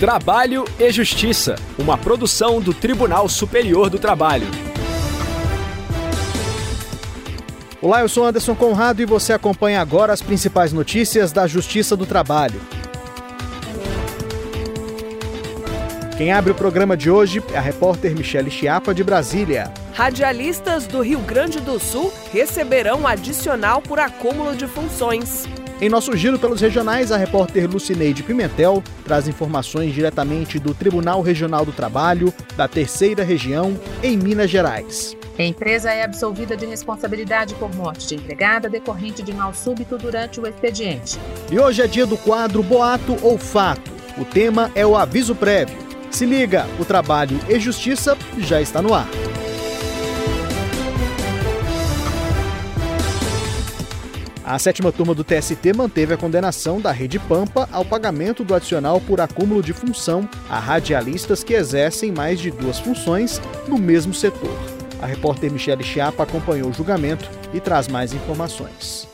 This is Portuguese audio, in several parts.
Trabalho e Justiça, uma produção do Tribunal Superior do Trabalho. Olá, eu sou Anderson Conrado e você acompanha agora as principais notícias da Justiça do Trabalho. Quem abre o programa de hoje é a repórter Michele Chiapa, de Brasília. Radialistas do Rio Grande do Sul receberão adicional por acúmulo de funções. Em nosso giro pelos regionais, a repórter Lucineide Pimentel traz informações diretamente do Tribunal Regional do Trabalho da Terceira Região, em Minas Gerais. A empresa é absolvida de responsabilidade por morte de empregada decorrente de mal súbito durante o expediente. E hoje é dia do quadro Boato ou Fato. O tema é o aviso prévio. Se liga, o trabalho e justiça já está no ar. A sétima turma do TST manteve a condenação da Rede Pampa ao pagamento do adicional por acúmulo de função a radialistas que exercem mais de duas funções no mesmo setor. A repórter Michele Chiapa acompanhou o julgamento e traz mais informações.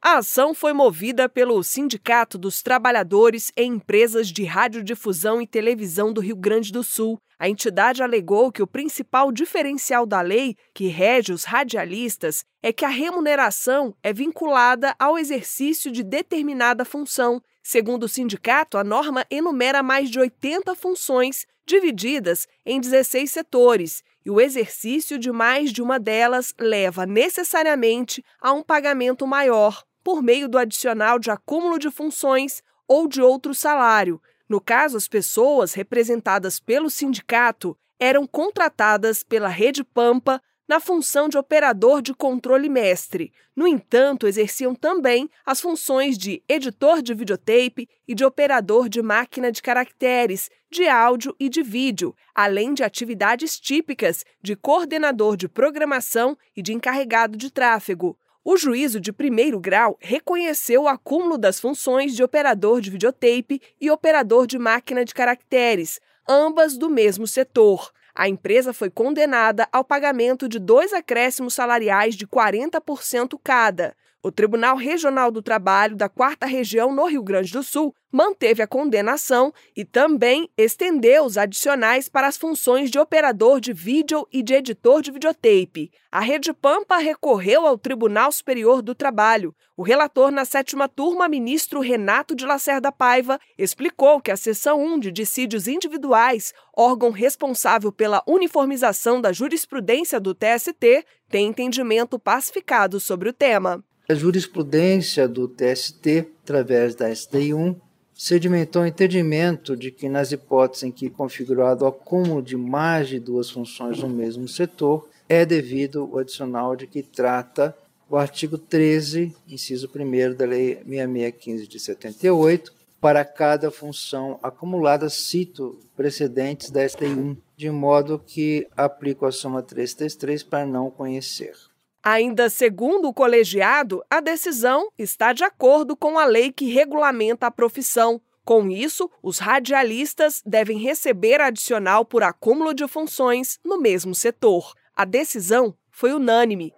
A ação foi movida pelo Sindicato dos Trabalhadores em Empresas de Radiodifusão e Televisão do Rio Grande do Sul. A entidade alegou que o principal diferencial da lei que rege os radialistas é que a remuneração é vinculada ao exercício de determinada função. Segundo o sindicato, a norma enumera mais de 80 funções divididas em 16 setores, e o exercício de mais de uma delas leva necessariamente a um pagamento maior por meio do adicional de acúmulo de funções ou de outro salário. No caso, as pessoas representadas pelo sindicato eram contratadas pela Rede Pampa na função de operador de controle mestre. No entanto, exerciam também as funções de editor de videotape e de operador de máquina de caracteres, de áudio e de vídeo, além de atividades típicas de coordenador de programação e de encarregado de tráfego. O juízo de primeiro grau reconheceu o acúmulo das funções de operador de videotape e operador de máquina de caracteres, ambas do mesmo setor. A empresa foi condenada ao pagamento de dois acréscimos salariais de 40% cada. O Tribunal Regional do Trabalho da Quarta Região no Rio Grande do Sul manteve a condenação e também estendeu os adicionais para as funções de operador de vídeo e de editor de videotape. A Rede Pampa recorreu ao Tribunal Superior do Trabalho. O relator na sétima turma, ministro Renato de Lacerda Paiva, explicou que a seção 1 de dissídios individuais, órgão responsável pela uniformização da jurisprudência do TST, tem entendimento pacificado sobre o tema. A jurisprudência do TST, através da SDI1, sedimentou o entendimento de que, nas hipóteses em que configurado o acúmulo de mais de duas funções no mesmo setor, é devido o adicional de que trata o artigo 13, inciso 1 da Lei 6615 de 78, para cada função acumulada, cito precedentes da STI1, de modo que aplico a soma 333 para não conhecer. Ainda segundo o colegiado, a decisão está de acordo com a lei que regulamenta a profissão. Com isso, os radialistas devem receber adicional por acúmulo de funções no mesmo setor. A decisão foi unânime.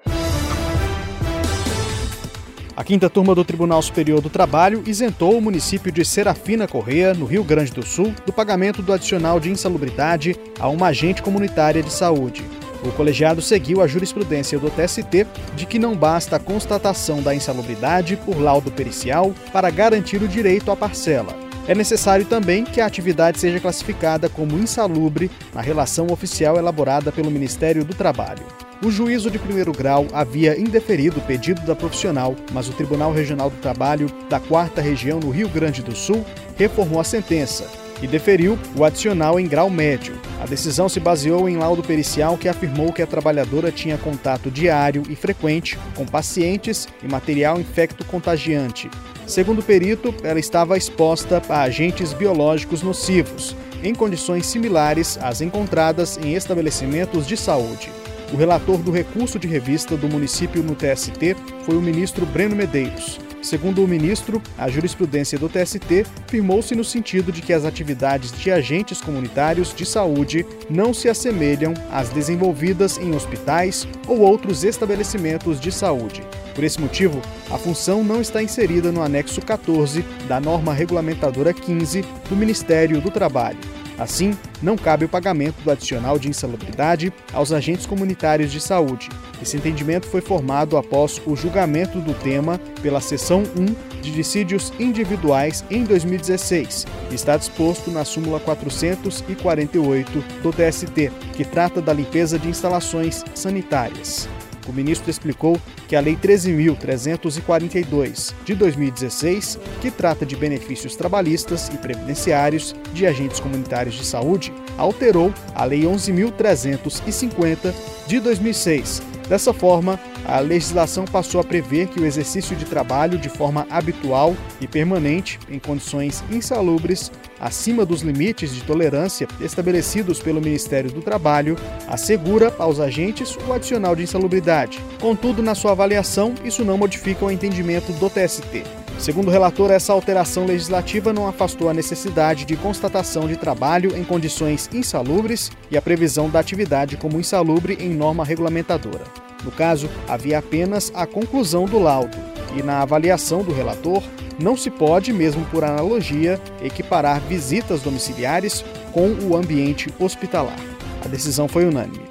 A quinta turma do Tribunal Superior do Trabalho isentou o município de Serafina Correia, no Rio Grande do Sul, do pagamento do adicional de insalubridade a uma agente comunitária de saúde. O colegiado seguiu a jurisprudência do TST de que não basta a constatação da insalubridade por laudo pericial para garantir o direito à parcela. É necessário também que a atividade seja classificada como insalubre na relação oficial elaborada pelo Ministério do Trabalho. O juízo de primeiro grau havia indeferido o pedido da profissional, mas o Tribunal Regional do Trabalho da Quarta Região no Rio Grande do Sul reformou a sentença e deferiu o adicional em grau médio. A decisão se baseou em laudo pericial que afirmou que a trabalhadora tinha contato diário e frequente com pacientes e material infecto-contagiante. Segundo o perito, ela estava exposta a agentes biológicos nocivos, em condições similares às encontradas em estabelecimentos de saúde. O relator do recurso de revista do município no TST foi o ministro Breno Medeiros. Segundo o ministro, a jurisprudência do TST firmou-se no sentido de que as atividades de agentes comunitários de saúde não se assemelham às desenvolvidas em hospitais ou outros estabelecimentos de saúde. Por esse motivo, a função não está inserida no anexo 14 da norma regulamentadora 15 do Ministério do Trabalho. Assim, não cabe o pagamento do adicional de insalubridade aos agentes comunitários de saúde. Esse entendimento foi formado após o julgamento do tema pela seção 1 de dissídios individuais em 2016 e está disposto na súmula 448 do TST, que trata da limpeza de instalações sanitárias. O ministro explicou que a Lei 13.342 de 2016, que trata de benefícios trabalhistas e previdenciários de agentes comunitários de saúde, alterou a Lei 11.350 de 2006. Dessa forma, a legislação passou a prever que o exercício de trabalho de forma habitual e permanente, em condições insalubres, acima dos limites de tolerância estabelecidos pelo Ministério do Trabalho, assegura aos agentes o adicional de insalubridade. Contudo, na sua avaliação, isso não modifica o entendimento do TST. Segundo o relator, essa alteração legislativa não afastou a necessidade de constatação de trabalho em condições insalubres e a previsão da atividade como insalubre em norma regulamentadora. No caso, havia apenas a conclusão do laudo, e na avaliação do relator, não se pode, mesmo por analogia, equiparar visitas domiciliares com o ambiente hospitalar. A decisão foi unânime.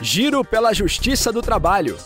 Giro pela Justiça do Trabalho.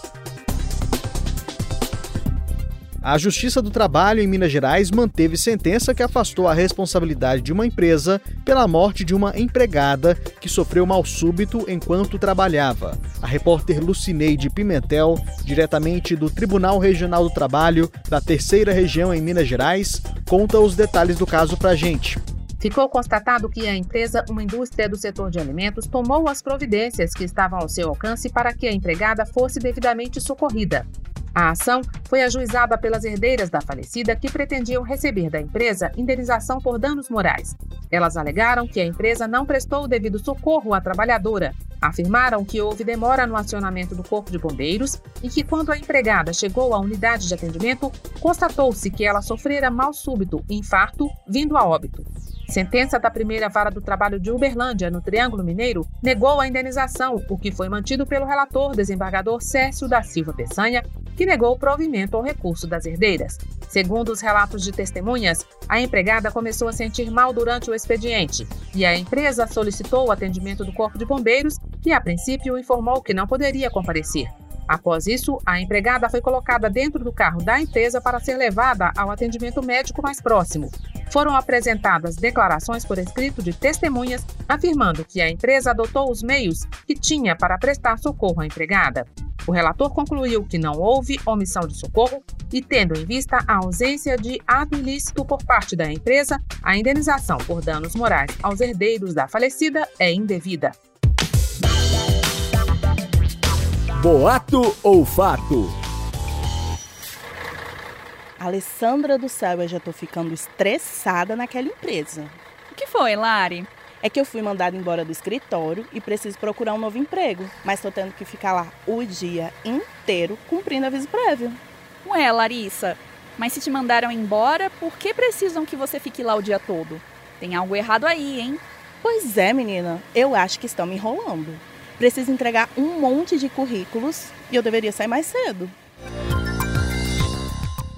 A Justiça do Trabalho em Minas Gerais manteve sentença que afastou a responsabilidade de uma empresa pela morte de uma empregada que sofreu mal súbito enquanto trabalhava. A repórter Lucineide Pimentel, diretamente do Tribunal Regional do Trabalho da Terceira Região em Minas Gerais, conta os detalhes do caso pra gente. Ficou constatado que a empresa, uma indústria do setor de alimentos, tomou as providências que estavam ao seu alcance para que a empregada fosse devidamente socorrida. A ação foi ajuizada pelas herdeiras da falecida que pretendiam receber da empresa indenização por danos morais. Elas alegaram que a empresa não prestou o devido socorro à trabalhadora. Afirmaram que houve demora no acionamento do Corpo de Bombeiros e que, quando a empregada chegou à unidade de atendimento, constatou-se que ela sofrera mal súbito, infarto, vindo a óbito. Sentença da primeira vara do trabalho de Uberlândia, no Triângulo Mineiro, negou a indenização, o que foi mantido pelo relator desembargador Cércio da Silva Peçanha, que negou provimento ao recurso das herdeiras. Segundo os relatos de testemunhas, a empregada começou a sentir mal durante o expediente e a empresa solicitou o atendimento do Corpo de Bombeiros, que a princípio informou que não poderia comparecer. Após isso, a empregada foi colocada dentro do carro da empresa para ser levada ao atendimento médico mais próximo. Foram apresentadas declarações por escrito de testemunhas afirmando que a empresa adotou os meios que tinha para prestar socorro à empregada. O relator concluiu que não houve omissão de socorro e, tendo em vista a ausência de ato ilícito por parte da empresa, a indenização por danos morais aos herdeiros da falecida é indevida. Boato ou fato? Alessandra do céu, eu já tô ficando estressada naquela empresa. O que foi, Lari? É que eu fui mandada embora do escritório e preciso procurar um novo emprego, mas tô tendo que ficar lá o dia inteiro cumprindo aviso prévio. Ué, Larissa, mas se te mandaram embora, por que precisam que você fique lá o dia todo? Tem algo errado aí, hein? Pois é, menina, eu acho que estão me enrolando. Preciso entregar um monte de currículos e eu deveria sair mais cedo.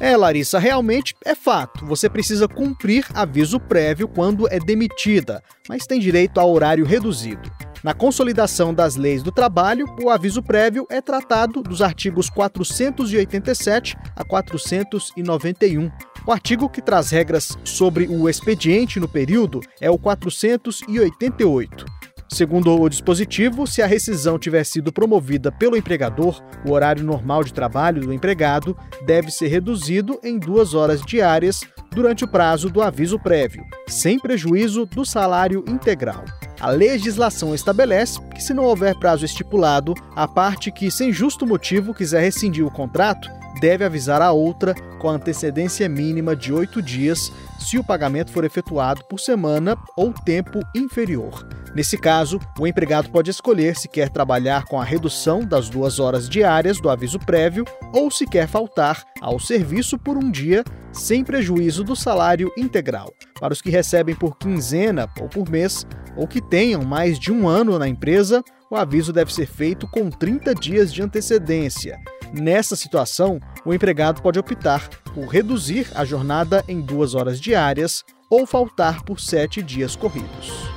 É, Larissa, realmente é fato. Você precisa cumprir aviso prévio quando é demitida, mas tem direito a horário reduzido. Na consolidação das leis do trabalho, o aviso prévio é tratado dos artigos 487 a 491. O artigo que traz regras sobre o expediente no período é o 488. Segundo o dispositivo, se a rescisão tiver sido promovida pelo empregador, o horário normal de trabalho do empregado deve ser reduzido em duas horas diárias durante o prazo do aviso prévio, sem prejuízo do salário integral. A legislação estabelece que, se não houver prazo estipulado, a parte que, sem justo motivo, quiser rescindir o contrato deve avisar a outra com antecedência mínima de oito dias se o pagamento for efetuado por semana ou tempo inferior. Nesse caso, o empregado pode escolher se quer trabalhar com a redução das duas horas diárias do aviso prévio ou se quer faltar ao serviço por um dia, sem prejuízo do salário integral. Para os que recebem por quinzena ou por mês, ou que tenham mais de um ano na empresa, o aviso deve ser feito com 30 dias de antecedência. Nessa situação, o empregado pode optar por reduzir a jornada em duas horas diárias ou faltar por sete dias corridos.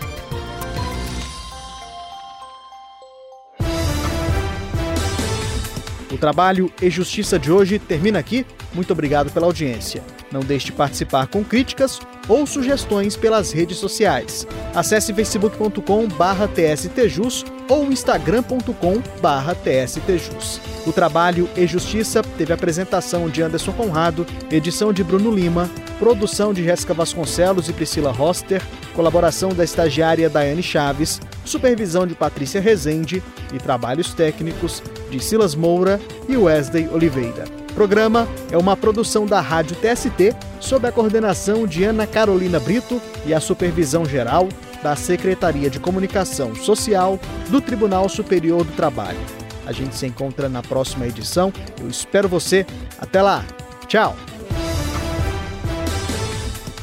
O trabalho e justiça de hoje termina aqui. Muito obrigado pela audiência. Não deixe de participar com críticas ou sugestões pelas redes sociais. Acesse facebook.com/tstjus ou instagram.com/tstjus. O trabalho e justiça teve apresentação de Anderson Conrado, edição de Bruno Lima, produção de Jéssica Vasconcelos e Priscila Roster, colaboração da estagiária Daiane Chaves, supervisão de Patrícia Rezende e trabalhos técnicos de Silas Moura e Wesley Oliveira. O programa é uma produção da Rádio TST sob a coordenação de Ana Carolina Brito e a supervisão geral da Secretaria de Comunicação Social do Tribunal Superior do Trabalho. A gente se encontra na próxima edição. Eu espero você. Até lá. Tchau.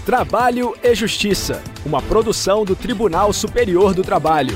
Trabalho e Justiça, uma produção do Tribunal Superior do Trabalho.